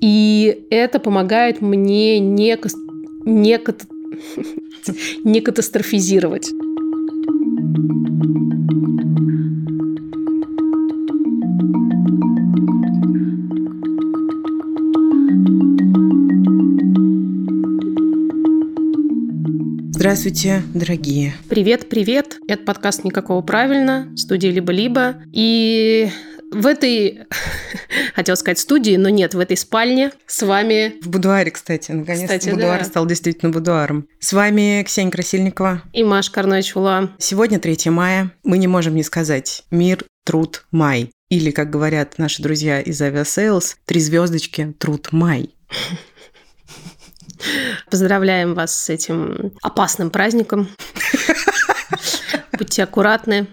И это помогает мне не, не, не катастрофизировать. Здравствуйте, дорогие. Привет, привет. Это подкаст «Никакого правильно», студия «Либо-либо». И в этой, хотел сказать студии, но нет, в этой спальне с вами... В будуаре, кстати. Наконец-то будуар да. стал действительно будуаром. С вами Ксения Красильникова. И Маша Карначула. Сегодня 3 мая. Мы не можем не сказать «Мир, труд, май». Или, как говорят наши друзья из Aviasales, «Три звездочки, труд, май». Поздравляем вас с этим опасным праздником. Будьте аккуратны.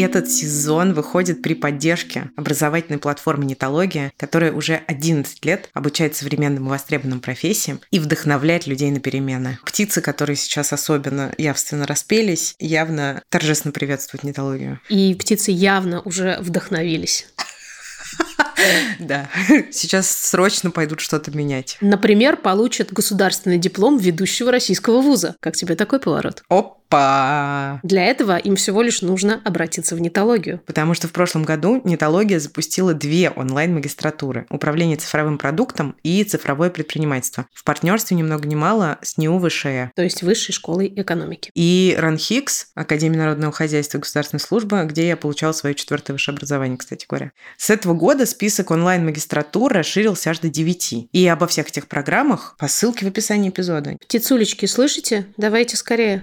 Этот сезон выходит при поддержке образовательной платформы «Нетология», которая уже 11 лет обучает современным и востребованным профессиям и вдохновляет людей на перемены. Птицы, которые сейчас особенно явственно распелись, явно торжественно приветствуют «Нетологию». И птицы явно уже вдохновились. Да, сейчас срочно пойдут что-то менять. Например, получат государственный диплом ведущего российского вуза. Как тебе такой поворот? Оп, Опа! Для этого им всего лишь нужно обратиться в нетологию. Потому что в прошлом году нетология запустила две онлайн-магистратуры – управление цифровым продуктом и цифровое предпринимательство. В партнерстве ни много ни мало с НИУ ВШЭ. То есть Высшей школой экономики. И РАНХИКС, Академия народного хозяйства и государственной службы, где я получала свое четвертое высшее образование, кстати говоря. С этого года список онлайн-магистратур расширился аж до 9. И обо всех этих программах по ссылке в описании эпизода. Птицулечки, слышите? Давайте скорее.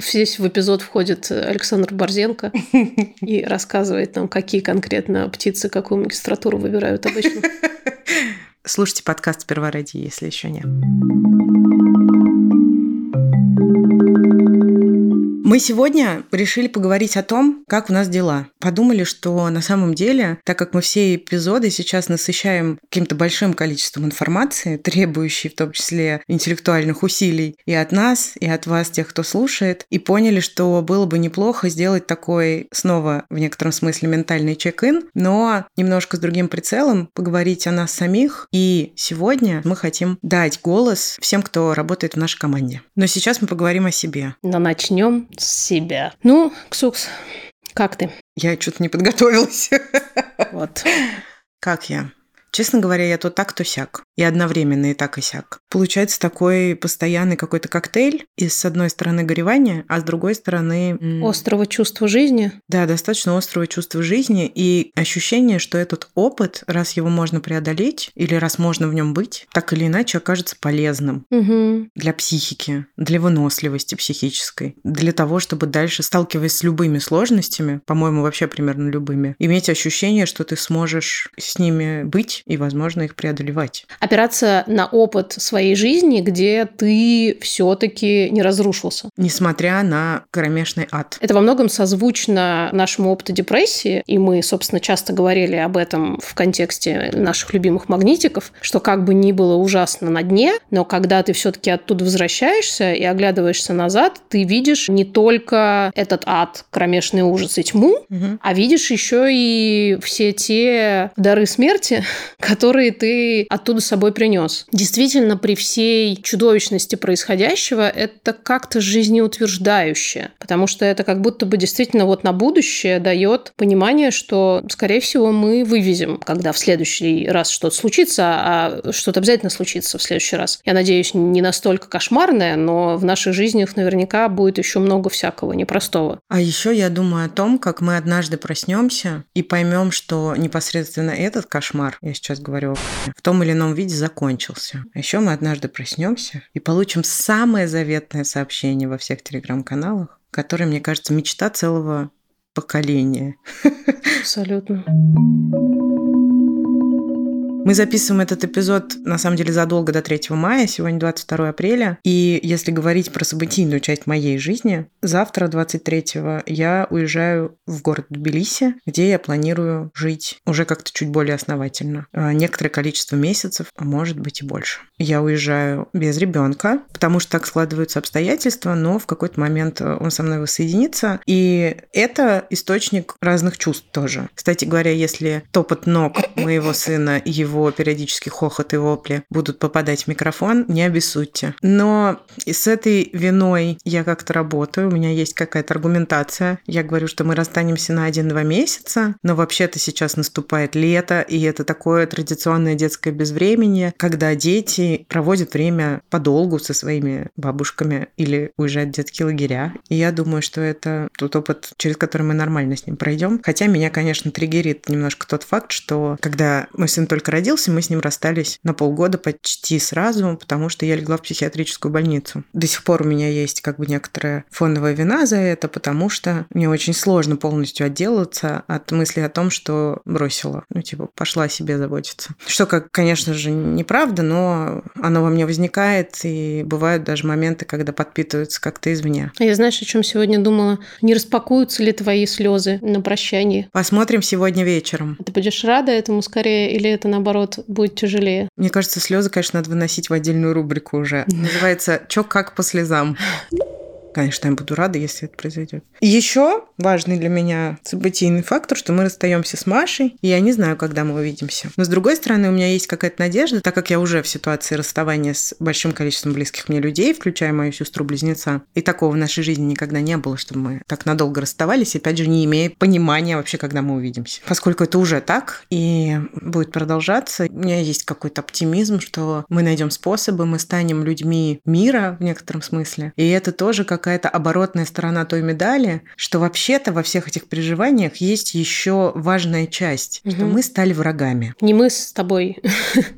Здесь в эпизод входит Александр Борзенко и рассказывает нам, какие конкретно птицы какую магистратуру выбирают обычно. Слушайте подкаст «Сперва ради», если еще нет. Мы сегодня решили поговорить о том, как у нас дела. Подумали, что на самом деле, так как мы все эпизоды сейчас насыщаем каким-то большим количеством информации, требующей в том числе интеллектуальных усилий и от нас, и от вас, тех, кто слушает, и поняли, что было бы неплохо сделать такой снова в некотором смысле ментальный чек-ин, но немножко с другим прицелом поговорить о нас самих. И сегодня мы хотим дать голос всем, кто работает в нашей команде. Но сейчас мы поговорим о себе. Но начнем себя. Ну, Ксукс, как ты? Я что-то не подготовилась. Вот. Как я? Честно говоря, я то так, то сяк. И одновременно и так, и сяк. Получается такой постоянный какой-то коктейль из, с одной стороны, горевания, а с другой стороны... Острого чувства жизни. Да, достаточно острого чувства жизни и ощущение, что этот опыт, раз его можно преодолеть или раз можно в нем быть, так или иначе окажется полезным угу. для психики, для выносливости психической, для того, чтобы дальше, сталкиваясь с любыми сложностями, по-моему, вообще примерно любыми, иметь ощущение, что ты сможешь с ними быть и, возможно, их преодолевать. Опираться на опыт своей жизни, где ты все-таки не разрушился. Несмотря на кромешный ад. Это во многом созвучно нашему опыту депрессии, и мы, собственно, часто говорили об этом в контексте наших любимых магнитиков, что как бы ни было ужасно на дне, но когда ты все-таки оттуда возвращаешься и оглядываешься назад, ты видишь не только этот ад, кромешный ужас и тьму, угу. а видишь еще и все те дары смерти, которые ты оттуда с собой принес. Действительно, при всей чудовищности происходящего, это как-то жизнеутверждающе, потому что это как будто бы действительно вот на будущее дает понимание, что, скорее всего, мы вывезем, когда в следующий раз что-то случится, а что-то обязательно случится в следующий раз. Я надеюсь, не настолько кошмарное, но в наших жизнях наверняка будет еще много всякого непростого. А еще я думаю о том, как мы однажды проснемся и поймем, что непосредственно этот кошмар, я сейчас говорю, в том или ином виде закончился. А еще мы однажды проснемся и получим самое заветное сообщение во всех телеграм-каналах, которое, мне кажется, мечта целого поколения. Абсолютно. Мы записываем этот эпизод, на самом деле, задолго до 3 мая, сегодня 22 апреля. И если говорить про событийную часть моей жизни, завтра, 23-го, я уезжаю в город Тбилиси, где я планирую жить уже как-то чуть более основательно. А, некоторое количество месяцев, а может быть и больше. Я уезжаю без ребенка, потому что так складываются обстоятельства, но в какой-то момент он со мной воссоединится. И это источник разных чувств тоже. Кстати говоря, если топот ног моего сына, его периодический хохот и вопли будут попадать в микрофон, не обессудьте. Но с этой виной я как-то работаю, у меня есть какая-то аргументация. Я говорю, что мы расстанемся на один-два месяца, но вообще-то сейчас наступает лето, и это такое традиционное детское безвременье, когда дети проводят время подолгу со своими бабушками или уезжают в детские лагеря. И я думаю, что это тот опыт, через который мы нормально с ним пройдем. Хотя меня, конечно, триггерит немножко тот факт, что когда мой сын только родился, мы с ним расстались на полгода почти сразу, потому что я легла в психиатрическую больницу. До сих пор у меня есть как бы некоторая фоновая вина за это, потому что мне очень сложно полностью отделаться от мысли о том, что бросила. Ну, типа, пошла себе заботиться. Что, как, конечно же, неправда, но оно во мне возникает, и бывают даже моменты, когда подпитываются как-то извне. А я знаешь, о чем сегодня думала? Не распакуются ли твои слезы на прощании? Посмотрим сегодня вечером. Ты будешь рада этому скорее, или это наоборот будет тяжелее? Мне кажется, слезы, конечно, надо выносить в отдельную рубрику уже. Называется «Чё как по слезам». Конечно, я буду рада, если это произойдет. Еще важный для меня событийный фактор, что мы расстаемся с Машей, и я не знаю, когда мы увидимся. Но с другой стороны, у меня есть какая-то надежда, так как я уже в ситуации расставания с большим количеством близких мне людей, включая мою сестру-близнеца, и такого в нашей жизни никогда не было, чтобы мы так надолго расставались, и опять же, не имея понимания вообще, когда мы увидимся. Поскольку это уже так и будет продолжаться, у меня есть какой-то оптимизм, что мы найдем способы, мы станем людьми мира в некотором смысле. И это тоже как какая-то оборотная сторона той медали, что вообще-то во всех этих переживаниях есть еще важная часть, угу. что мы стали врагами. Не мы с тобой,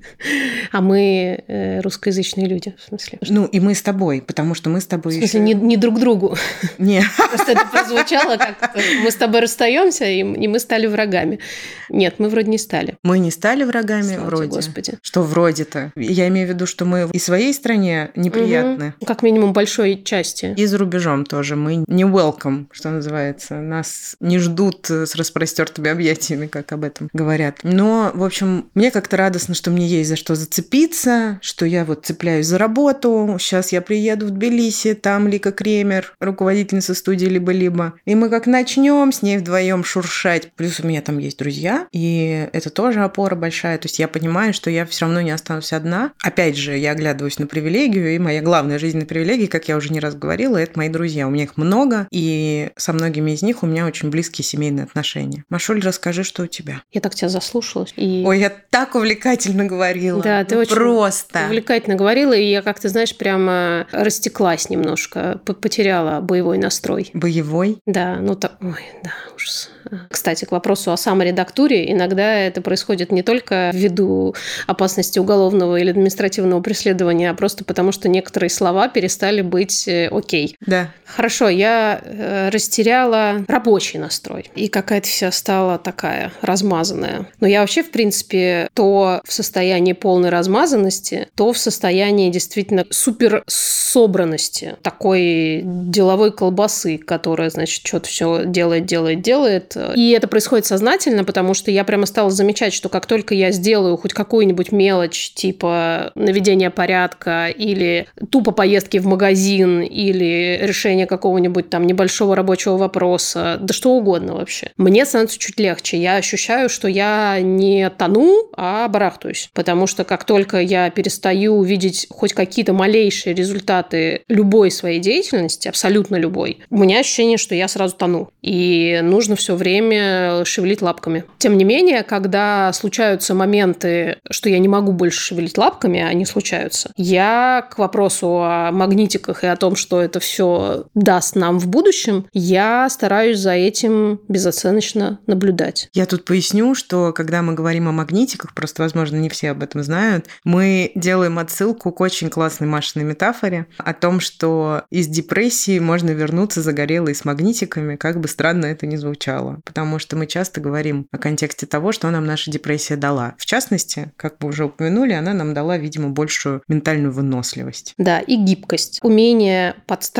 а мы э, русскоязычные люди, в смысле. Ну, и мы с тобой, потому что мы с тобой В смысле, еще... не, не друг другу. Не. Просто это прозвучало как мы с тобой расстаемся, и, и мы стали врагами. Нет, мы вроде не стали. Мы не стали врагами, Слава вроде. Господи. Что вроде-то? Я имею в виду, что мы и своей стране неприятны. Угу. Как минимум большой части. И за рубежом тоже. Мы не welcome, что называется. Нас не ждут с распростертыми объятиями, как об этом говорят. Но, в общем, мне как-то радостно, что мне есть за что зацепиться, что я вот цепляюсь за работу. Сейчас я приеду в Тбилиси, там Лика Кремер, руководительница студии «Либо-либо». И мы как начнем с ней вдвоем шуршать. Плюс у меня там есть друзья, и это тоже опора большая. То есть я понимаю, что я все равно не останусь одна. Опять же, я оглядываюсь на привилегию, и моя главная жизненная привилегия, как я уже не раз говорила, это мои друзья. У меня их много, и со многими из них у меня очень близкие семейные отношения. Машуль, расскажи, что у тебя. Я так тебя заслушалась. И... Ой, я так увлекательно говорила. Да, ты ну, очень просто увлекательно говорила, и я как-то, знаешь, прямо растеклась немножко, потеряла боевой настрой. Боевой? Да, ну так, ой, да, ужас. Кстати, к вопросу о саморедактуре, иногда это происходит не только ввиду опасности уголовного или административного преследования, а просто потому, что некоторые слова перестали быть э, окей. Да. Хорошо, я э, растеряла рабочий настрой, и какая-то вся стала такая размазанная. Но я вообще, в принципе, то в состоянии полной размазанности, то в состоянии действительно супер собранности, такой деловой колбасы, которая, значит, что-то все делает, делает, делает, и это происходит сознательно, потому что я прямо стала замечать, что как только я сделаю хоть какую-нибудь мелочь, типа наведения порядка или тупо поездки в магазин или решение какого-нибудь там небольшого рабочего вопроса, да что угодно вообще, мне становится чуть легче. Я ощущаю, что я не тону, а барахтаюсь. Потому что как только я перестаю видеть хоть какие-то малейшие результаты любой своей деятельности, абсолютно любой, у меня ощущение, что я сразу тону. И нужно все время шевелить лапками. Тем не менее, когда случаются моменты, что я не могу больше шевелить лапками, они случаются, я к вопросу о магнитиках и о том, что это все даст нам в будущем, я стараюсь за этим безоценочно наблюдать. Я тут поясню, что когда мы говорим о магнитиках, просто, возможно, не все об этом знают, мы делаем отсылку к очень классной Машиной метафоре о том, что из депрессии можно вернуться загорелой с магнитиками, как бы странно это ни звучало. Потому что мы часто говорим о контексте того, что нам наша депрессия дала. В частности, как вы уже упомянули, она нам дала, видимо, большую ментальную выносливость. Да, и гибкость. Умение подстраиваться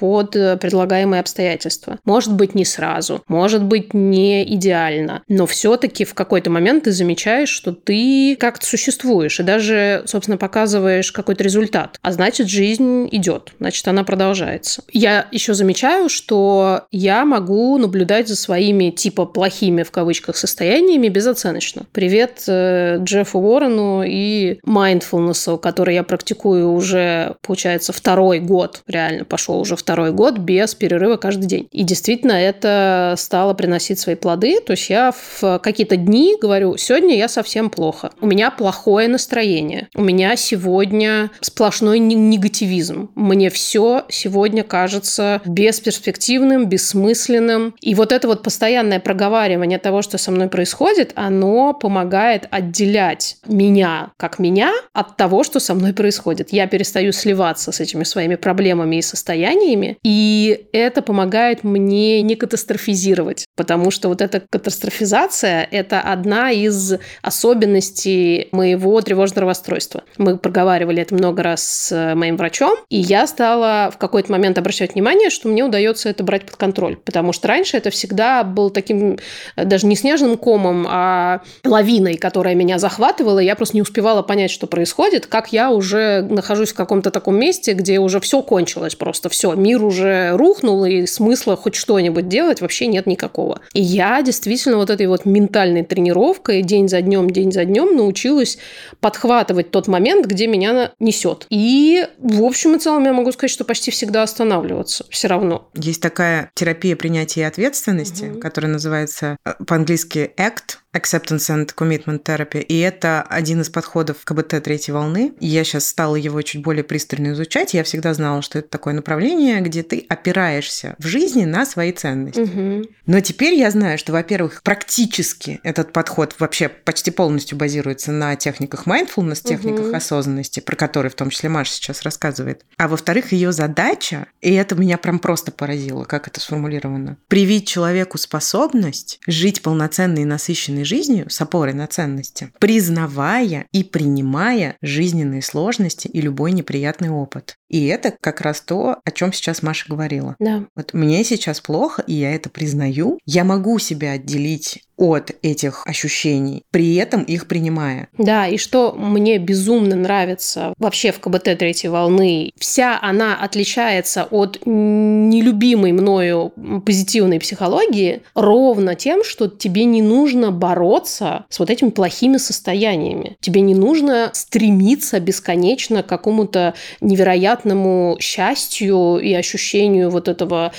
под предлагаемые обстоятельства. Может быть, не сразу, может быть, не идеально, но все-таки в какой-то момент ты замечаешь, что ты как-то существуешь и даже, собственно, показываешь какой-то результат. А значит, жизнь идет, значит, она продолжается. Я еще замечаю, что я могу наблюдать за своими типа плохими в кавычках состояниями безоценочно. Привет э, Джеффу Уоррену и mindfulness, который я практикую уже, получается, второй год. Реально пошел уже второй год без перерыва каждый день. И действительно это стало приносить свои плоды. То есть я в какие-то дни говорю, сегодня я совсем плохо. У меня плохое настроение. У меня сегодня сплошной негативизм. Мне все сегодня кажется бесперспективным, бессмысленным. И вот это вот постоянное проговаривание того, что со мной происходит, оно помогает отделять меня как меня от того, что со мной происходит. Я перестаю сливаться с этими своими проблемами и состояниями, и это помогает мне не катастрофизировать, потому что вот эта катастрофизация – это одна из особенностей моего тревожного расстройства. Мы проговаривали это много раз с моим врачом, и я стала в какой-то момент обращать внимание, что мне удается это брать под контроль, потому что раньше это всегда был таким даже не снежным комом, а лавиной, которая меня захватывала, и я просто не успевала понять, что происходит, как я уже нахожусь в каком-то таком месте, где уже все кончилось просто, все, мир уже рухнул, и смысла хоть что-нибудь делать вообще нет никакого. И я действительно вот этой вот ментальной тренировкой день за днем, день за днем научилась подхватывать тот момент, где меня несет. И в общем и целом я могу сказать, что почти всегда останавливаться все равно. Есть такая терапия принятия ответственности, угу. которая называется э, по-английски ACT, Acceptance and Commitment Therapy, и это один из подходов КБТ третьей волны. Я сейчас стала его чуть более пристально изучать. Я всегда знала, что это такое направление, где ты опираешься в жизни на свои ценности. Угу. Но теперь я знаю, что, во-первых, практически этот подход вообще почти полностью базируется на техниках mindfulness, техниках угу. осознанности, про которые в том числе Маша сейчас рассказывает. А во-вторых, ее задача, и это меня прям просто поразило, как это сформулировано, привить человеку способность жить полноценной и насыщенной полноценной жизнью с опорой на ценности, признавая и принимая жизненные сложности и любой неприятный опыт. И это как раз то, о чем сейчас Маша говорила. Да. Вот мне сейчас плохо, и я это признаю. Я могу себя отделить от этих ощущений, при этом их принимая. Да, и что мне безумно нравится вообще в КБТ третьей волны, вся она отличается от нелюбимой мною позитивной психологии ровно тем, что тебе не нужно бороться с вот этими плохими состояниями. Тебе не нужно стремиться бесконечно к какому-то невероятному счастью и ощущению вот этого,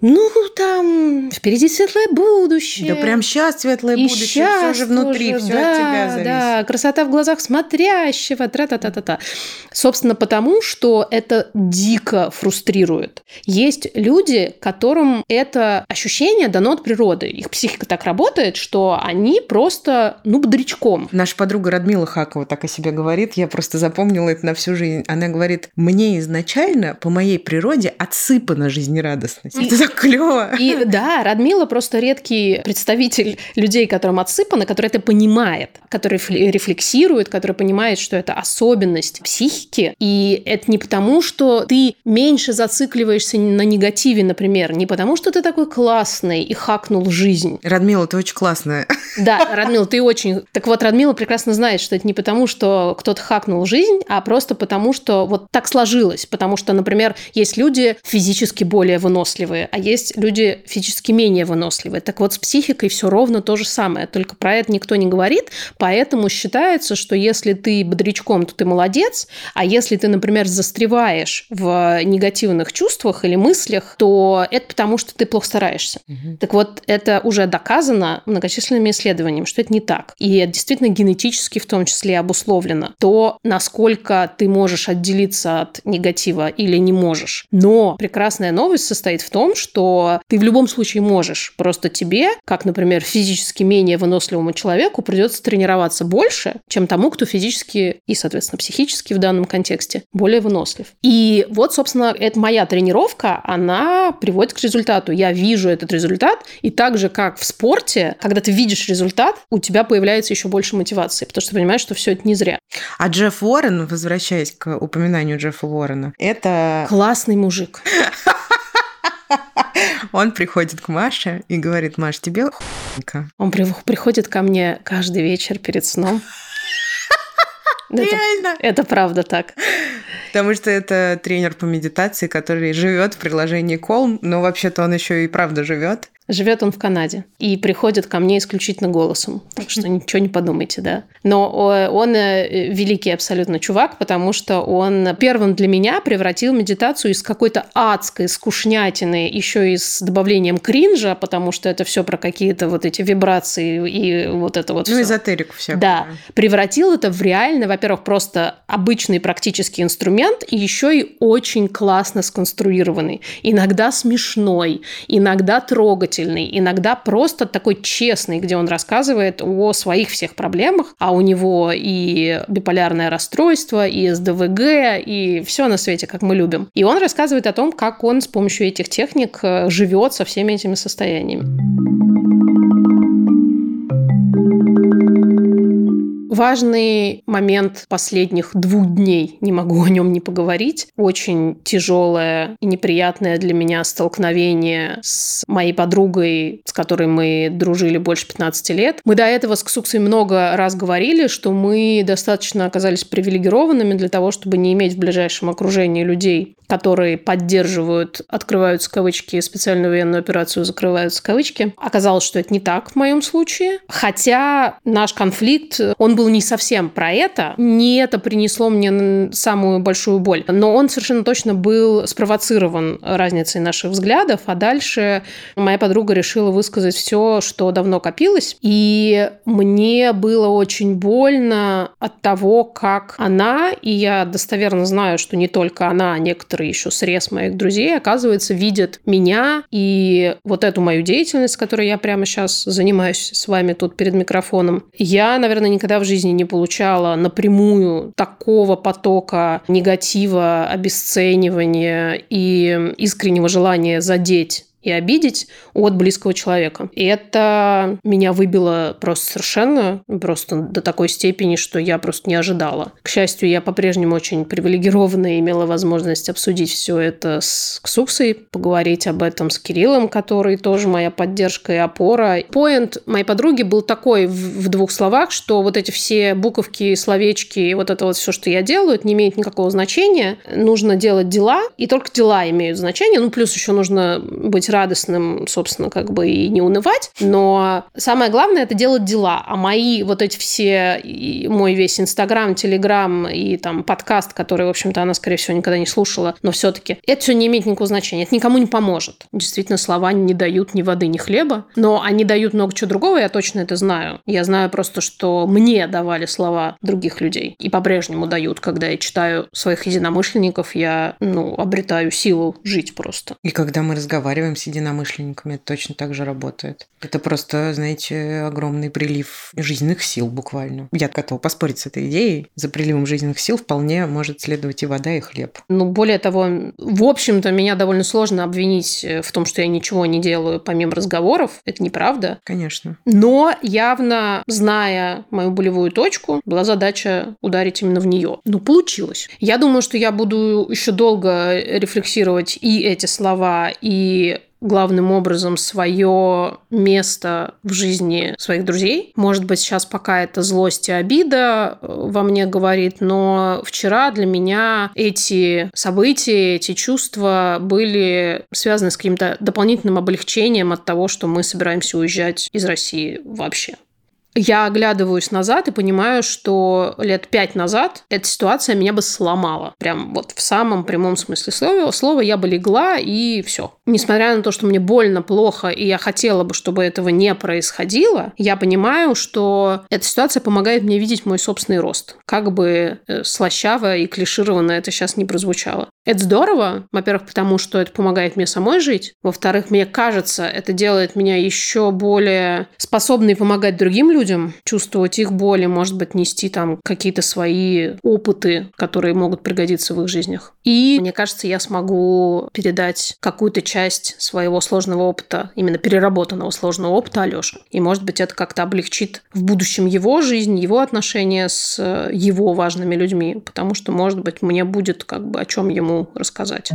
ну, там, впереди светлое будущее. Да прям сейчас светлое и будущее, все же внутри, все да, от тебя зависит. Да, красота в глазах смотрящего, тра-та-та-та-та. Собственно, потому что это дико фрустрирует. Есть люди, которым это ощущение дано от природы. Их психика так работает, что они просто, ну, бодрячком. Наша подруга Радмила Хакова так о себе говорит, я просто запомнила это на всю жизнь. Она говорит, мне изначально по моей природе отсыпана жизнерадостность. И, это так клево. И да, Радмила просто редкий представитель людей, которым отсыпано, которые это понимает, которые рефлексируют, которые понимают, что это особенность психики. И это не потому, что ты меньше зацикливаешься на негативе, например, не потому, что ты такой классный и хакнул жизнь. Радмила, ты очень классная. Да, Радмила, ты очень... Так вот, Радмила прекрасно знает, что это не потому, что кто-то хакнул жизнь, а просто потому, что вот так сложилось. Потому что, например, есть люди физически более выносливые, а есть люди физически менее выносливые. Так вот, с психикой все ровно ровно то же самое, только про это никто не говорит, поэтому считается, что если ты бодрячком, то ты молодец, а если ты, например, застреваешь в негативных чувствах или мыслях, то это потому, что ты плохо стараешься. Угу. Так вот, это уже доказано многочисленными исследованиями, что это не так. И это действительно генетически в том числе обусловлено. То, насколько ты можешь отделиться от негатива или не можешь. Но прекрасная новость состоит в том, что ты в любом случае можешь. Просто тебе, как, например, физически менее выносливому человеку, придется тренироваться больше, чем тому, кто физически и, соответственно, психически в данном контексте более вынослив. И вот, собственно, это моя тренировка, она приводит к результату. Я вижу этот результат, и так же, как в спорте, когда ты видишь результат, у тебя появляется еще больше мотивации, потому что ты понимаешь, что все это не зря. А Джефф Уоррен, возвращаясь к упоминанию Джеффа Уоррена, это... Классный мужик. Он приходит к Маше и говорит, Маш, тебе Он приходит ко мне каждый вечер перед сном. Реально? Это, это правда так. Потому что это тренер по медитации, который живет в приложении Колм, но вообще-то он еще и правда живет. Живет он в Канаде и приходит ко мне исключительно голосом. Так что ничего не подумайте, да. Но он э, великий абсолютно чувак, потому что он первым для меня превратил медитацию из какой-то адской скучнятины, еще и с добавлением кринжа, потому что это все про какие-то вот эти вибрации и вот это вот Ну, эзотерику всякую. Да. Превратил это в реально, во-первых, просто обычный практический инструмент, и еще и очень классно сконструированный. Иногда смешной, иногда трогательный трогательный, иногда просто такой честный, где он рассказывает о своих всех проблемах, а у него и биполярное расстройство, и СДВГ, и все на свете, как мы любим. И он рассказывает о том, как он с помощью этих техник э, живет со всеми этими состояниями. Важный момент последних двух дней, не могу о нем не поговорить. Очень тяжелое и неприятное для меня столкновение с моей подругой, с которой мы дружили больше 15 лет. Мы до этого с Ксуксой много раз говорили, что мы достаточно оказались привилегированными для того, чтобы не иметь в ближайшем окружении людей, которые поддерживают, открываются кавычки, специальную военную операцию, закрываются кавычки. Оказалось, что это не так в моем случае. Хотя наш конфликт, он был не совсем про это, не это принесло мне самую большую боль, но он совершенно точно был спровоцирован разницей наших взглядов, а дальше моя подруга решила высказать все, что давно копилось, и мне было очень больно от того, как она, и я достоверно знаю, что не только она, а некоторые еще срез моих друзей, оказывается, видят меня и вот эту мою деятельность, которой я прямо сейчас занимаюсь с вами тут перед микрофоном. Я, наверное, никогда в жизни не получала напрямую такого потока негатива, обесценивания и искреннего желания задеть и обидеть от близкого человека. И это меня выбило просто совершенно, просто до такой степени, что я просто не ожидала. К счастью, я по-прежнему очень привилегирована и имела возможность обсудить все это с Ксуксой, поговорить об этом с Кириллом, который тоже моя поддержка и опора. Поинт моей подруги был такой в двух словах, что вот эти все буковки, словечки и вот это вот все, что я делаю, это не имеет никакого значения. Нужно делать дела, и только дела имеют значение. Ну, плюс еще нужно быть радостным, собственно, как бы и не унывать. Но самое главное это делать дела. А мои вот эти все, мой весь Инстаграм, Телеграм и там подкаст, который, в общем-то, она, скорее всего, никогда не слушала, но все-таки это все не имеет никакого значения. Это никому не поможет. Действительно, слова не дают ни воды, ни хлеба, но они дают много чего другого, я точно это знаю. Я знаю просто, что мне давали слова других людей и по-прежнему дают, когда я читаю своих единомышленников, я, ну, обретаю силу жить просто. И когда мы разговариваем с единомышленниками это точно так же работает. Это просто, знаете, огромный прилив жизненных сил буквально. Я готова поспорить с этой идеей. За приливом жизненных сил вполне может следовать и вода, и хлеб. Ну, более того, в общем-то, меня довольно сложно обвинить в том, что я ничего не делаю помимо разговоров. Это неправда. Конечно. Но явно, зная мою болевую точку, была задача ударить именно в нее. Ну, получилось. Я думаю, что я буду еще долго рефлексировать и эти слова, и главным образом свое место в жизни своих друзей. Может быть, сейчас пока это злость и обида э, во мне говорит, но вчера для меня эти события, эти чувства были связаны с каким-то дополнительным облегчением от того, что мы собираемся уезжать из России вообще я оглядываюсь назад и понимаю, что лет пять назад эта ситуация меня бы сломала. Прям вот в самом прямом смысле слова. Слова я бы легла и все. Несмотря на то, что мне больно, плохо, и я хотела бы, чтобы этого не происходило, я понимаю, что эта ситуация помогает мне видеть мой собственный рост. Как бы э, слащаво и клишированно это сейчас не прозвучало. Это здорово, во-первых, потому что это помогает мне самой жить. Во-вторых, мне кажется, это делает меня еще более способной помогать другим людям, чувствовать их боли, может быть, нести там какие-то свои опыты, которые могут пригодиться в их жизнях. И мне кажется, я смогу передать какую-то часть своего сложного опыта, именно переработанного сложного опыта Алёше. И, может быть, это как-то облегчит в будущем его жизнь, его отношения с его важными людьми, потому что, может быть, мне будет как бы о чем ему рассказать.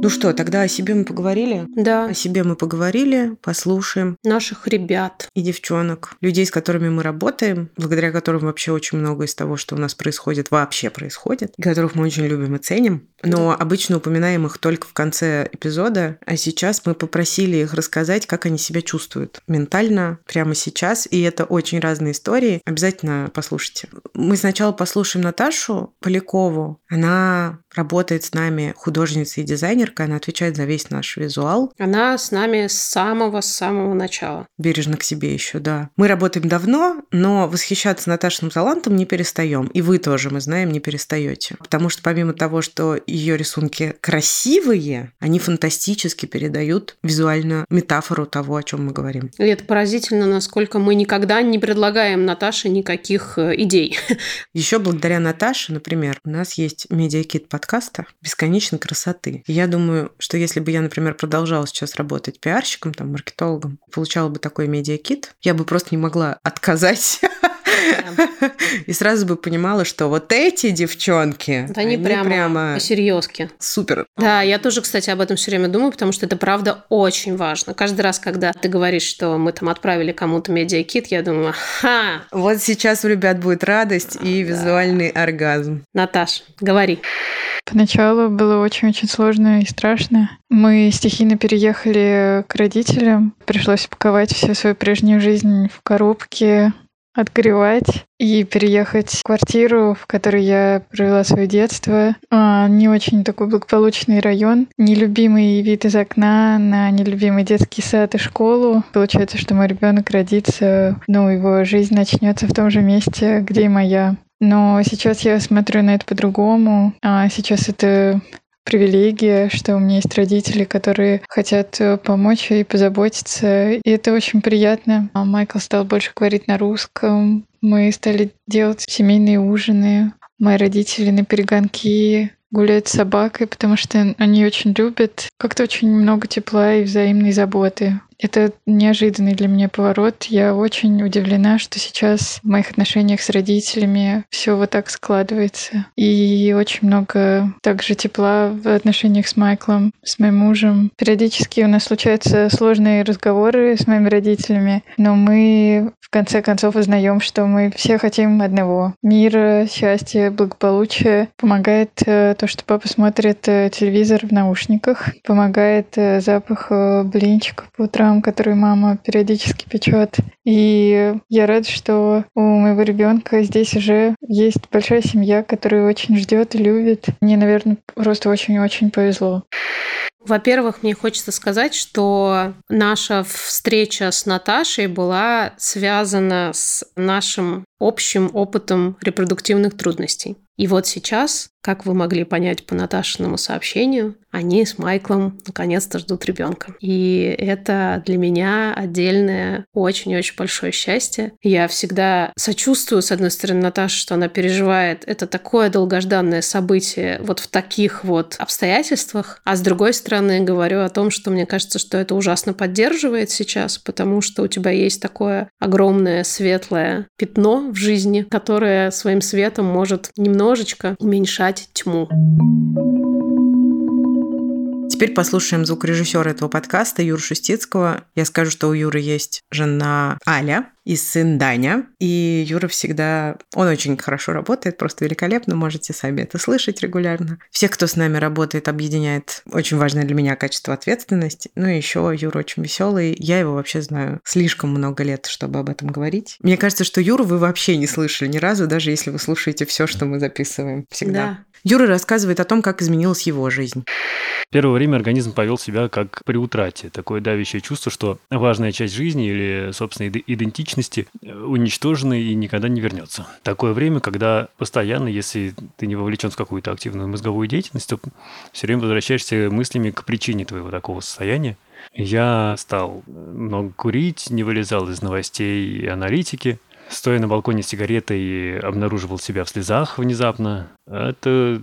Ну что, тогда о себе мы поговорили? Да. О себе мы поговорили, послушаем. Наших ребят. И девчонок. Людей, с которыми мы работаем, благодаря которым вообще очень много из того, что у нас происходит, вообще происходит, которых мы очень любим и ценим. Но обычно упоминаем их только в конце эпизода, а сейчас мы попросили их рассказать, как они себя чувствуют ментально прямо сейчас, и это очень разные истории. Обязательно послушайте. Мы сначала послушаем Наташу Полякову. Она работает с нами художницей и дизайнеркой, она отвечает за весь наш визуал. Она с нами с самого-самого начала. Бережно к себе еще, да. Мы работаем давно, но восхищаться Наташиным талантом не перестаем. И вы тоже, мы знаем, не перестаете. Потому что помимо того, что ее рисунки красивые, они фантастически передают визуально метафору того, о чем мы говорим. И это поразительно, насколько мы никогда не предлагаем Наташе никаких э, идей. Еще благодаря Наташе, например, у нас есть медиакит подкаст подкаста бесконечной красоты. Я думаю, что если бы я, например, продолжала сейчас работать пиарщиком, там, маркетологом, получала бы такой медиакит, я бы просто не могла отказать и сразу бы понимала, что вот эти девчонки, вот они, они прямо, прямо по-серьезки. Супер. Да, я тоже, кстати, об этом все время думаю, потому что это правда очень важно. Каждый раз, когда ты говоришь, что мы там отправили кому-то медиакит, я думаю, ха! Вот сейчас у ребят будет радость и да. визуальный оргазм. Наташ, говори. Поначалу было очень-очень сложно и страшно. Мы стихийно переехали к родителям. Пришлось упаковать всю свою прежнюю жизнь в коробки, отгревать и переехать в квартиру, в которой я провела свое детство. А, не очень такой благополучный район. Нелюбимый вид из окна на нелюбимый детский сад и школу. Получается, что мой ребенок родится, ну, его жизнь начнется в том же месте, где и моя. Но сейчас я смотрю на это по-другому. А сейчас это привилегия, что у меня есть родители, которые хотят э, помочь и позаботиться. И это очень приятно. А Майкл стал больше говорить на русском. Мы стали делать семейные ужины. Мои родители на перегонки гуляют с собакой, потому что они очень любят. Как-то очень много тепла и взаимной заботы. Это неожиданный для меня поворот. Я очень удивлена, что сейчас в моих отношениях с родителями все вот так складывается. И очень много также тепла в отношениях с Майклом, с моим мужем. Периодически у нас случаются сложные разговоры с моими родителями, но мы в конце концов узнаем, что мы все хотим одного. Мира, счастья, благополучия. Помогает э, то, что папа смотрит э, телевизор в наушниках. Помогает э, запах блинчиков по утрам блюдам, которые мама периодически печет. И я рада, что у моего ребенка здесь уже есть большая семья, которая очень ждет и любит. Мне, наверное, просто очень-очень повезло. Во-первых, мне хочется сказать, что наша встреча с Наташей была связана с нашим общим опытом репродуктивных трудностей. И вот сейчас, как вы могли понять по Наташиному сообщению, они с Майклом наконец-то ждут ребенка. И это для меня отдельное очень-очень большое счастье. Я всегда сочувствую, с одной стороны, Наташе, что она переживает это такое долгожданное событие вот в таких вот обстоятельствах, а с другой стороны, говорю о том, что мне кажется, что это ужасно поддерживает сейчас, потому что у тебя есть такое огромное светлое пятно в жизни, которое своим светом может немножечко уменьшать тьму. Теперь послушаем звукорежиссера этого подкаста Юру Шустицкого. Я скажу, что у Юры есть жена Аля, и сын Даня. И Юра всегда... Он очень хорошо работает, просто великолепно. Можете сами это слышать регулярно. Всех, кто с нами работает, объединяет очень важное для меня качество ответственности. Ну и еще Юра очень веселый. Я его вообще знаю слишком много лет, чтобы об этом говорить. Мне кажется, что Юру вы вообще не слышали ни разу, даже если вы слушаете все, что мы записываем всегда. Да. Юра рассказывает о том, как изменилась его жизнь. Первое время организм повел себя как при утрате. Такое давящее чувство, что важная часть жизни или, собственно, идентичности э, уничтожена и никогда не вернется. Такое время, когда постоянно, если ты не вовлечен в какую-то активную мозговую деятельность, то все время возвращаешься мыслями к причине твоего такого состояния. Я стал много курить, не вылезал из новостей и аналитики, стоя на балконе с сигаретой, обнаруживал себя в слезах внезапно. Это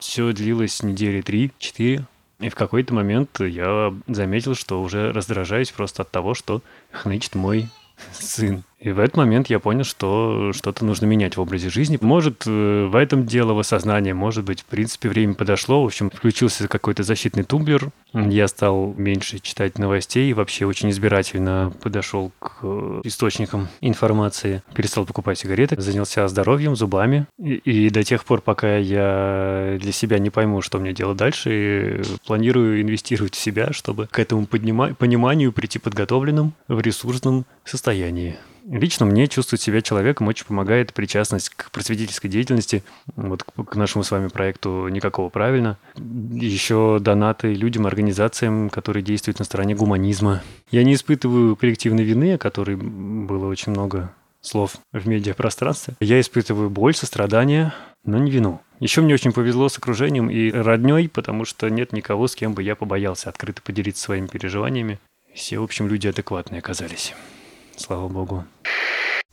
все длилось недели три-четыре. И в какой-то момент я заметил, что уже раздражаюсь просто от того, что хнычет мой сын. И в этот момент я понял, что что-то нужно менять в образе жизни. Может, э, в этом дело в осознании, может быть, в принципе, время подошло. В общем, включился какой-то защитный тумблер. Я стал меньше читать новостей и вообще очень избирательно подошел к э, источникам информации. Перестал покупать сигареты, занялся здоровьем, зубами. И, и до тех пор, пока я для себя не пойму, что мне делать дальше, планирую инвестировать в себя, чтобы к этому поднима- пониманию прийти подготовленным в ресурсном состоянии. Лично мне чувствовать себя человеком очень помогает причастность к просветительской деятельности. Вот к нашему с вами проекту «Никакого правильно». Еще донаты людям, организациям, которые действуют на стороне гуманизма. Я не испытываю коллективной вины, о которой было очень много слов в медиапространстве. Я испытываю боль, сострадание, но не вину. Еще мне очень повезло с окружением и родней, потому что нет никого, с кем бы я побоялся открыто поделиться своими переживаниями. Все, в общем, люди адекватные оказались слава богу.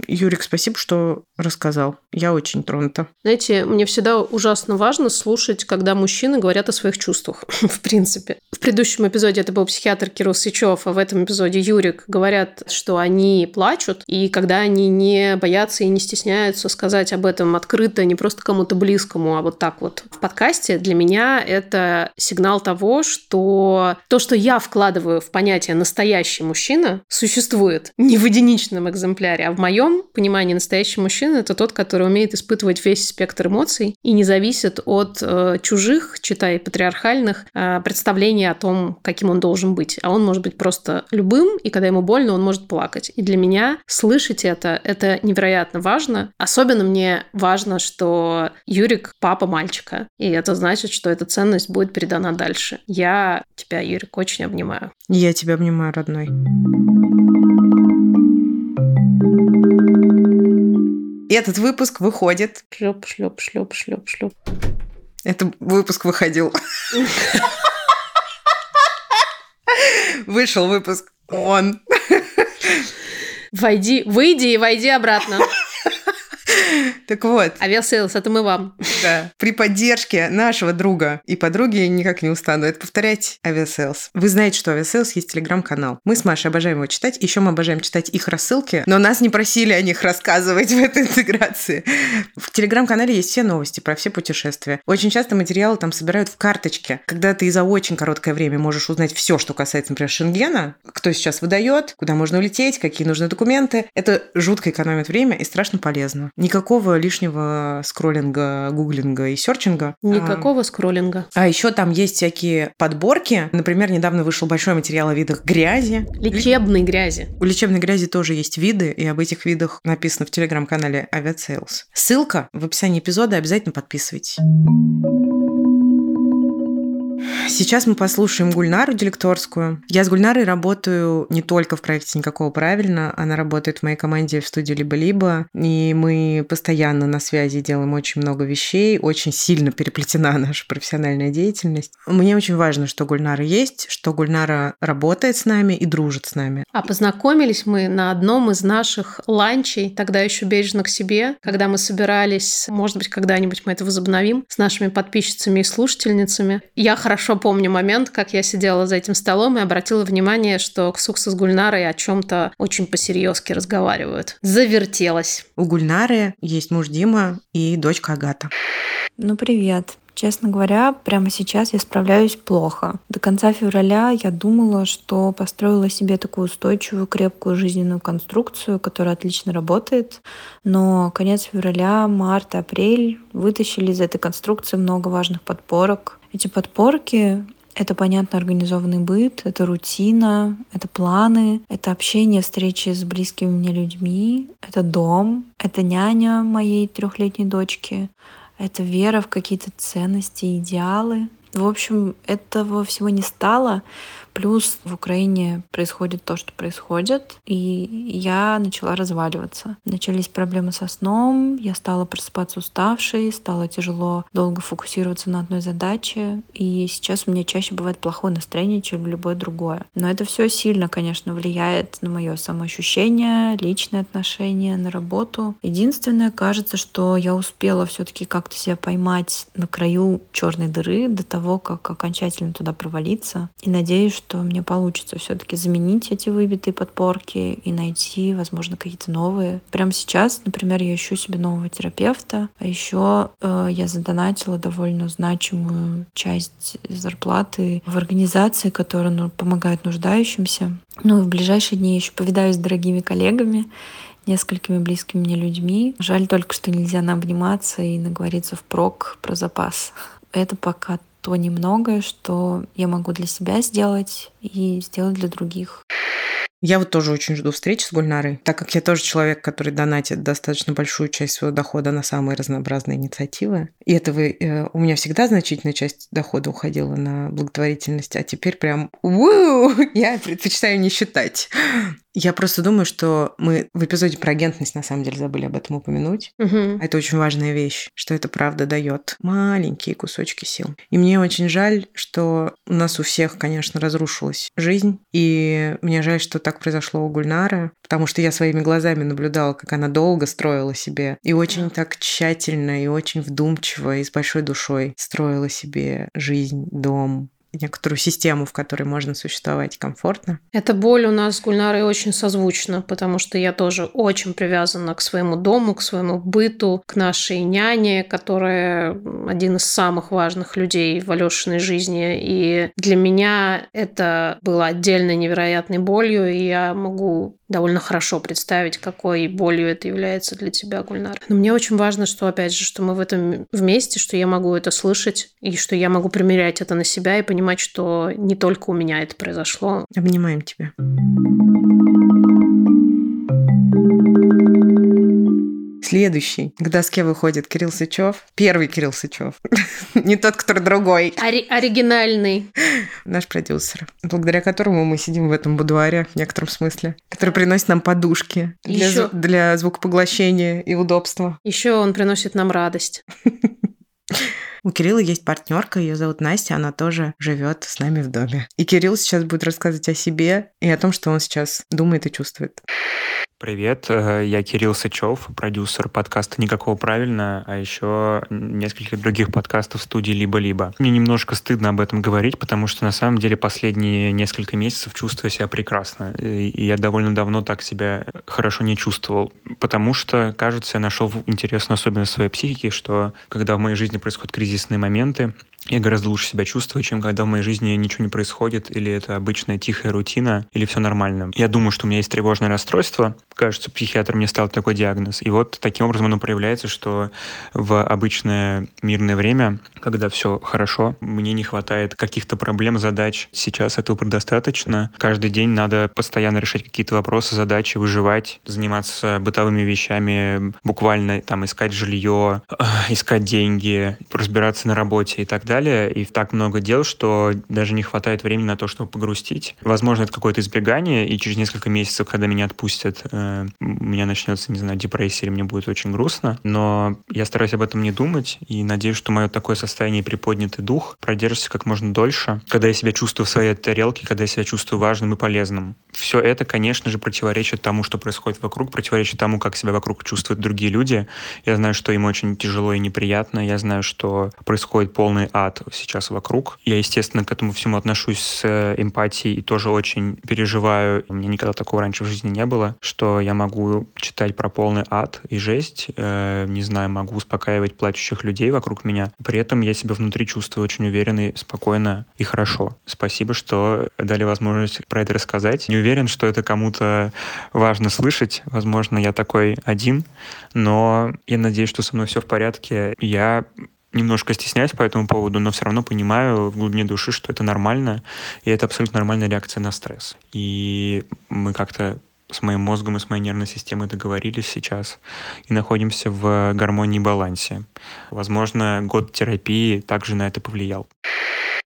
Юрик, спасибо, что рассказал. Я очень тронута. Знаете, мне всегда ужасно важно слушать, когда мужчины говорят о своих чувствах, в принципе. В предыдущем эпизоде это был психиатр Кирилл Сычев, а в этом эпизоде Юрик говорят, что они плачут, и когда они не боятся и не стесняются сказать об этом открыто, не просто кому-то близкому, а вот так вот в подкасте, для меня это сигнал того, что то, что я вкладываю в понятие «настоящий мужчина», существует не в единичном экземпляре, а в моем моем понимании настоящий мужчина это тот, который умеет испытывать весь спектр эмоций и не зависит от э, чужих, читай патриархальных, э, представлений о том, каким он должен быть. А он может быть просто любым, и когда ему больно, он может плакать. И для меня слышать это, это невероятно важно. Особенно мне важно, что Юрик папа мальчика. И это значит, что эта ценность будет передана дальше. Я тебя, Юрик, очень обнимаю. Я тебя обнимаю, родной. Этот выпуск выходит. Шлеп, шлеп, шлеп, шлеп, шлеп. Это выпуск выходил. Вышел выпуск. Он. Войди, выйди и войди обратно. Так вот. Авиасейлс, это мы вам. Да. При поддержке нашего друга и подруги никак не устану это повторять Авиасейлс. Вы знаете, что Авиасейлс есть телеграм-канал. Мы с Машей обожаем его читать. Еще мы обожаем читать их рассылки, но нас не просили о них рассказывать в этой интеграции. В телеграм-канале есть все новости про все путешествия. Очень часто материалы там собирают в карточке. Когда ты за очень короткое время можешь узнать все, что касается, например, Шенгена, кто сейчас выдает, куда можно улететь, какие нужны документы. Это жутко экономит время и страшно полезно. Никакого лишнего скроллинга, гуглинга и серчинга. Никакого а, скроллинга. А еще там есть всякие подборки. Например, недавно вышел большой материал о видах грязи. Лечебной грязи. У лечебной грязи тоже есть виды, и об этих видах написано в телеграм-канале Aviasales. Ссылка в описании эпизода, обязательно подписывайтесь. Сейчас мы послушаем Гульнару Делекторскую. Я с Гульнарой работаю не только в проекте «Никакого правильно», она работает в моей команде в студии «Либо-либо», и мы постоянно на связи делаем очень много вещей, очень сильно переплетена наша профессиональная деятельность. Мне очень важно, что Гульнара есть, что Гульнара работает с нами и дружит с нами. А познакомились мы на одном из наших ланчей, тогда еще бережно к себе, когда мы собирались, может быть, когда-нибудь мы это возобновим, с нашими подписчицами и слушательницами. Я хорошо хорошо помню момент, как я сидела за этим столом и обратила внимание, что Ксукса с Гульнарой о чем-то очень посерьезки разговаривают. Завертелась. У Гульнары есть муж Дима и дочка Агата. Ну, привет. Честно говоря, прямо сейчас я справляюсь плохо. До конца февраля я думала, что построила себе такую устойчивую, крепкую жизненную конструкцию, которая отлично работает. Но конец февраля, март, апрель вытащили из этой конструкции много важных подпорок. Эти подпорки это, понятно, организованный быт, это рутина, это планы, это общение, встречи с близкими мне людьми, это дом, это няня моей трехлетней дочки, это вера в какие-то ценности, идеалы. В общем, этого всего не стало. Плюс в Украине происходит то, что происходит, и я начала разваливаться. Начались проблемы со сном, я стала просыпаться уставшей, стало тяжело долго фокусироваться на одной задаче, и сейчас у меня чаще бывает плохое настроение, чем любое другое. Но это все сильно, конечно, влияет на мое самоощущение, личные отношения, на работу. Единственное, кажется, что я успела все-таки как-то себя поймать на краю черной дыры до того, как окончательно туда провалиться. И надеюсь, что мне получится все-таки заменить эти выбитые подпорки и найти, возможно, какие-то новые. Прямо сейчас, например, я ищу себе нового терапевта, а еще э, я задонатила довольно значимую часть зарплаты в организации, которая ну, помогает нуждающимся. Ну и в ближайшие дни еще повидаюсь с дорогими коллегами, несколькими близкими мне людьми. Жаль только, что нельзя наобниматься и наговориться впрок про запас. Это пока то немногое, что я могу для себя сделать и сделать для других. Я вот тоже очень жду встречи с Гульнарой, так как я тоже человек, который донатит достаточно большую часть своего дохода на самые разнообразные инициативы. И этого э, у меня всегда значительная часть дохода уходила на благотворительность, а теперь прям я предпочитаю не считать. Я просто думаю, что мы в эпизоде про агентность на самом деле забыли об этом упомянуть. Угу. Это очень важная вещь, что это правда дает маленькие кусочки сил. И мне очень жаль, что у нас у всех, конечно, разрушилась жизнь. И мне жаль, что так произошло у Гульнары, потому что я своими глазами наблюдала, как она долго строила себе. И очень так тщательно, и очень вдумчиво, и с большой душой строила себе жизнь, дом, некоторую систему, в которой можно существовать комфортно. Эта боль у нас с Гульнарой очень созвучна, потому что я тоже очень привязана к своему дому, к своему быту, к нашей няне, которая один из самых важных людей в Алешиной жизни. И для меня это было отдельной невероятной болью, и я могу довольно хорошо представить, какой болью это является для тебя, Гульнар. Но мне очень важно, что, опять же, что мы в этом вместе, что я могу это слышать, и что я могу примерять это на себя и понимать, что не только у меня это произошло. Обнимаем тебя. Следующий. К доске выходит Кирилл Сычев. Первый Кирилл Сычев. Не тот, который другой. Ори- оригинальный. Наш продюсер, благодаря которому мы сидим в этом будуаре в некотором смысле, который приносит нам подушки для, Ещё- зв- для звукопоглощения и удобства. Еще он приносит нам радость. У Кирилла есть партнерка, ее зовут Настя, она тоже живет с нами в доме. И Кирилл сейчас будет рассказывать о себе и о том, что он сейчас думает и чувствует. Привет, э, я Кирилл Сычев, продюсер подкаста «Никакого правильно», а еще нескольких других подкастов студии «Либо-либо». Мне немножко стыдно об этом говорить, потому что на самом деле последние несколько месяцев чувствую себя прекрасно. И я довольно давно так себя хорошо не чувствовал, потому что, кажется, я нашел интересную особенность своей психики, что когда в моей жизни происходят кризисные моменты, я гораздо лучше себя чувствую, чем когда в моей жизни ничего не происходит, или это обычная тихая рутина, или все нормально. Я думаю, что у меня есть тревожное расстройство. Кажется, психиатр мне ставил такой диагноз. И вот таким образом оно проявляется, что в обычное мирное время, когда все хорошо, мне не хватает каких-то проблем, задач. Сейчас этого предостаточно. Каждый день надо постоянно решать какие-то вопросы, задачи, выживать, заниматься бытовыми вещами, буквально там искать жилье, искать деньги, разбираться на работе и так далее. И так много дел, что даже не хватает времени на то, чтобы погрустить. Возможно, это какое-то избегание, и через несколько месяцев, когда меня отпустят, э, у меня начнется, не знаю, депрессия, или мне будет очень грустно. Но я стараюсь об этом не думать, и надеюсь, что мое такое состояние приподнятый дух продержится как можно дольше, когда я себя чувствую в своей тарелке, когда я себя чувствую важным и полезным. Все это, конечно же, противоречит тому, что происходит вокруг, противоречит тому, как себя вокруг чувствуют другие люди. Я знаю, что им очень тяжело и неприятно. Я знаю, что происходит полный ад ад сейчас вокруг. Я, естественно, к этому всему отношусь с эмпатией и тоже очень переживаю. У меня никогда такого раньше в жизни не было, что я могу читать про полный ад и жесть, э, не знаю, могу успокаивать плачущих людей вокруг меня. При этом я себя внутри чувствую очень уверенно, спокойно и хорошо. Спасибо, что дали возможность про это рассказать. Не уверен, что это кому-то важно слышать. Возможно, я такой один, но я надеюсь, что со мной все в порядке. Я немножко стесняюсь по этому поводу, но все равно понимаю в глубине души, что это нормально, и это абсолютно нормальная реакция на стресс. И мы как-то с моим мозгом и с моей нервной системой договорились сейчас и находимся в гармонии и балансе. Возможно, год терапии также на это повлиял.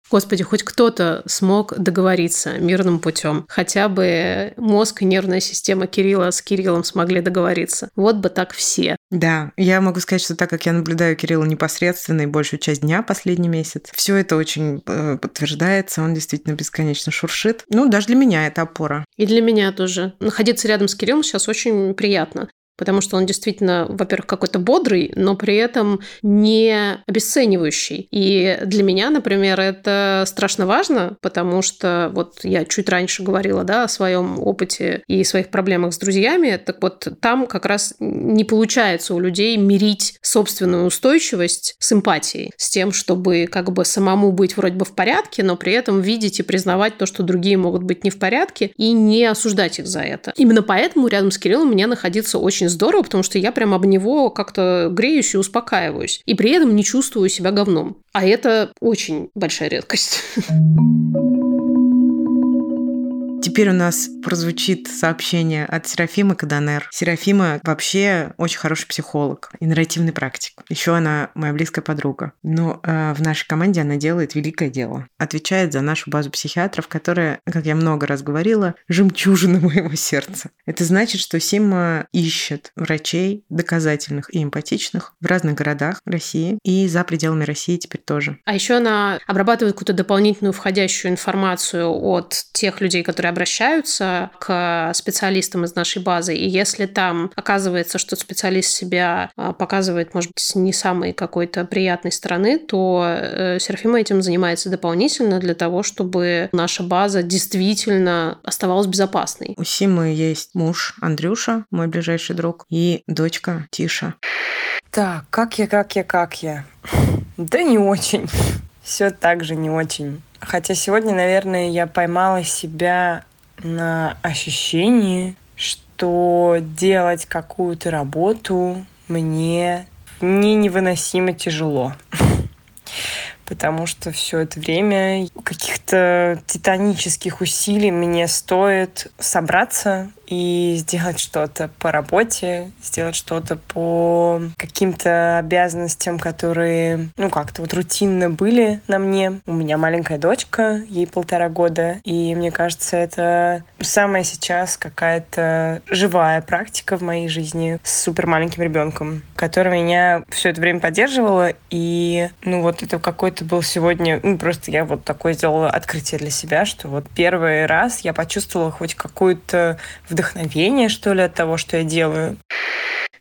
Господи, хоть кто-то смог договориться мирным путем. Хотя бы мозг и нервная система Кирилла с Кириллом смогли договориться. Вот бы так все. Да, я могу сказать, что так как я наблюдаю Кирилла непосредственно и большую часть дня последний месяц, все это очень э, подтверждается, он действительно бесконечно шуршит. Ну, даже для меня это опора. И для меня тоже. Находиться рядом с Кириллом сейчас очень приятно потому что он действительно, во-первых, какой-то бодрый, но при этом не обесценивающий. И для меня, например, это страшно важно, потому что вот я чуть раньше говорила да, о своем опыте и своих проблемах с друзьями, так вот там как раз не получается у людей мирить собственную устойчивость с эмпатией, с тем, чтобы как бы самому быть вроде бы в порядке, но при этом видеть и признавать то, что другие могут быть не в порядке, и не осуждать их за это. Именно поэтому рядом с Кириллом мне находиться очень очень здорово, потому что я прям об него как-то греюсь и успокаиваюсь. И при этом не чувствую себя говном. А это очень большая редкость. Теперь у нас прозвучит сообщение от Серафимы Каданер. Серафима вообще очень хороший психолог и нарративный практик. Еще она моя близкая подруга. Но э, в нашей команде она делает великое дело. Отвечает за нашу базу психиатров, которая, как я много раз говорила, жемчужина моего сердца. Это значит, что Сима ищет врачей доказательных и эмпатичных в разных городах России и за пределами России теперь тоже. А еще она обрабатывает какую-то дополнительную входящую информацию от тех людей, которые обращаются к специалистам из нашей базы, и если там оказывается, что специалист себя а, показывает, может быть, с не самой какой-то приятной стороны, то э, Серафима этим занимается дополнительно для того, чтобы наша база действительно оставалась безопасной. У Симы есть муж Андрюша, мой ближайший друг, и дочка Тиша. Так, как я, как я, как я? Да не очень. Все так же не очень. Хотя сегодня, наверное, я поймала себя на ощущении, что делать какую-то работу мне не невыносимо тяжело. Потому что все это время каких-то титанических усилий мне стоит собраться и сделать что-то по работе, сделать что-то по каким-то обязанностям, которые, ну, как-то вот рутинно были на мне. У меня маленькая дочка, ей полтора года, и мне кажется, это самая сейчас какая-то живая практика в моей жизни с супер маленьким ребенком, которая меня все это время поддерживала, и, ну, вот это какой-то был сегодня, ну, просто я вот такое сделала открытие для себя, что вот первый раз я почувствовала хоть какую-то вдохновение, что ли, от того, что я делаю.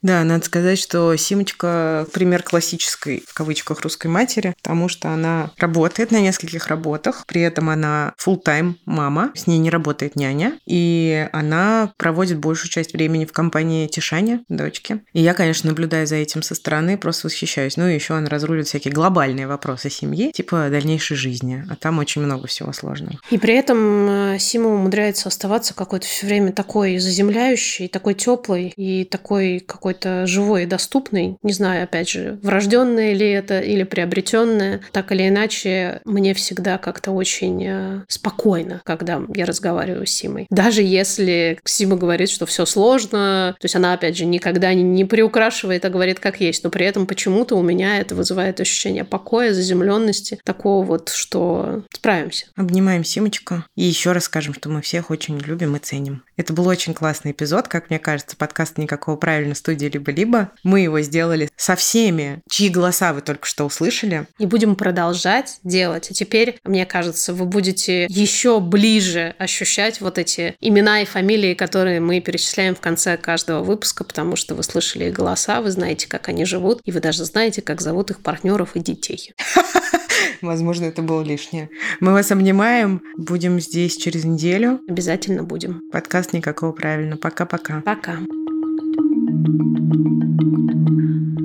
Да, надо сказать, что Симочка пример классической, в кавычках, русской матери, потому что она работает на нескольких работах, при этом она full тайм мама, с ней не работает няня, и она проводит большую часть времени в компании Тишаня, дочки. И я, конечно, наблюдаю за этим со стороны, просто восхищаюсь. Ну и еще она разрулит всякие глобальные вопросы семьи, типа дальнейшей жизни, а там очень много всего сложного. И при этом э, Сима умудряется оставаться какой-то все время такой заземляющий, такой теплый и такой какой какой-то живой и доступный. Не знаю, опять же, врожденное ли это или приобретенное. Так или иначе, мне всегда как-то очень э, спокойно, когда я разговариваю с Симой. Даже если Сима говорит, что все сложно, то есть она, опять же, никогда не приукрашивает, а говорит как есть, но при этом почему-то у меня это вызывает ощущение покоя, заземленности, такого вот, что справимся. Обнимаем Симочку и еще раз скажем, что мы всех очень любим и ценим. Это был очень классный эпизод, как мне кажется, подкаст «Никакого правильно студии либо-либо». Мы его сделали со всеми, чьи голоса вы только что услышали. И будем продолжать делать. А теперь, мне кажется, вы будете еще ближе ощущать вот эти имена и фамилии, которые мы перечисляем в конце каждого выпуска, потому что вы слышали их голоса, вы знаете, как они живут, и вы даже знаете, как зовут их партнеров и детей. Возможно, это было лишнее. Мы вас обнимаем. Будем здесь через неделю. Обязательно будем. Подкаст никакого правильно. Пока-пока. Пока. thank you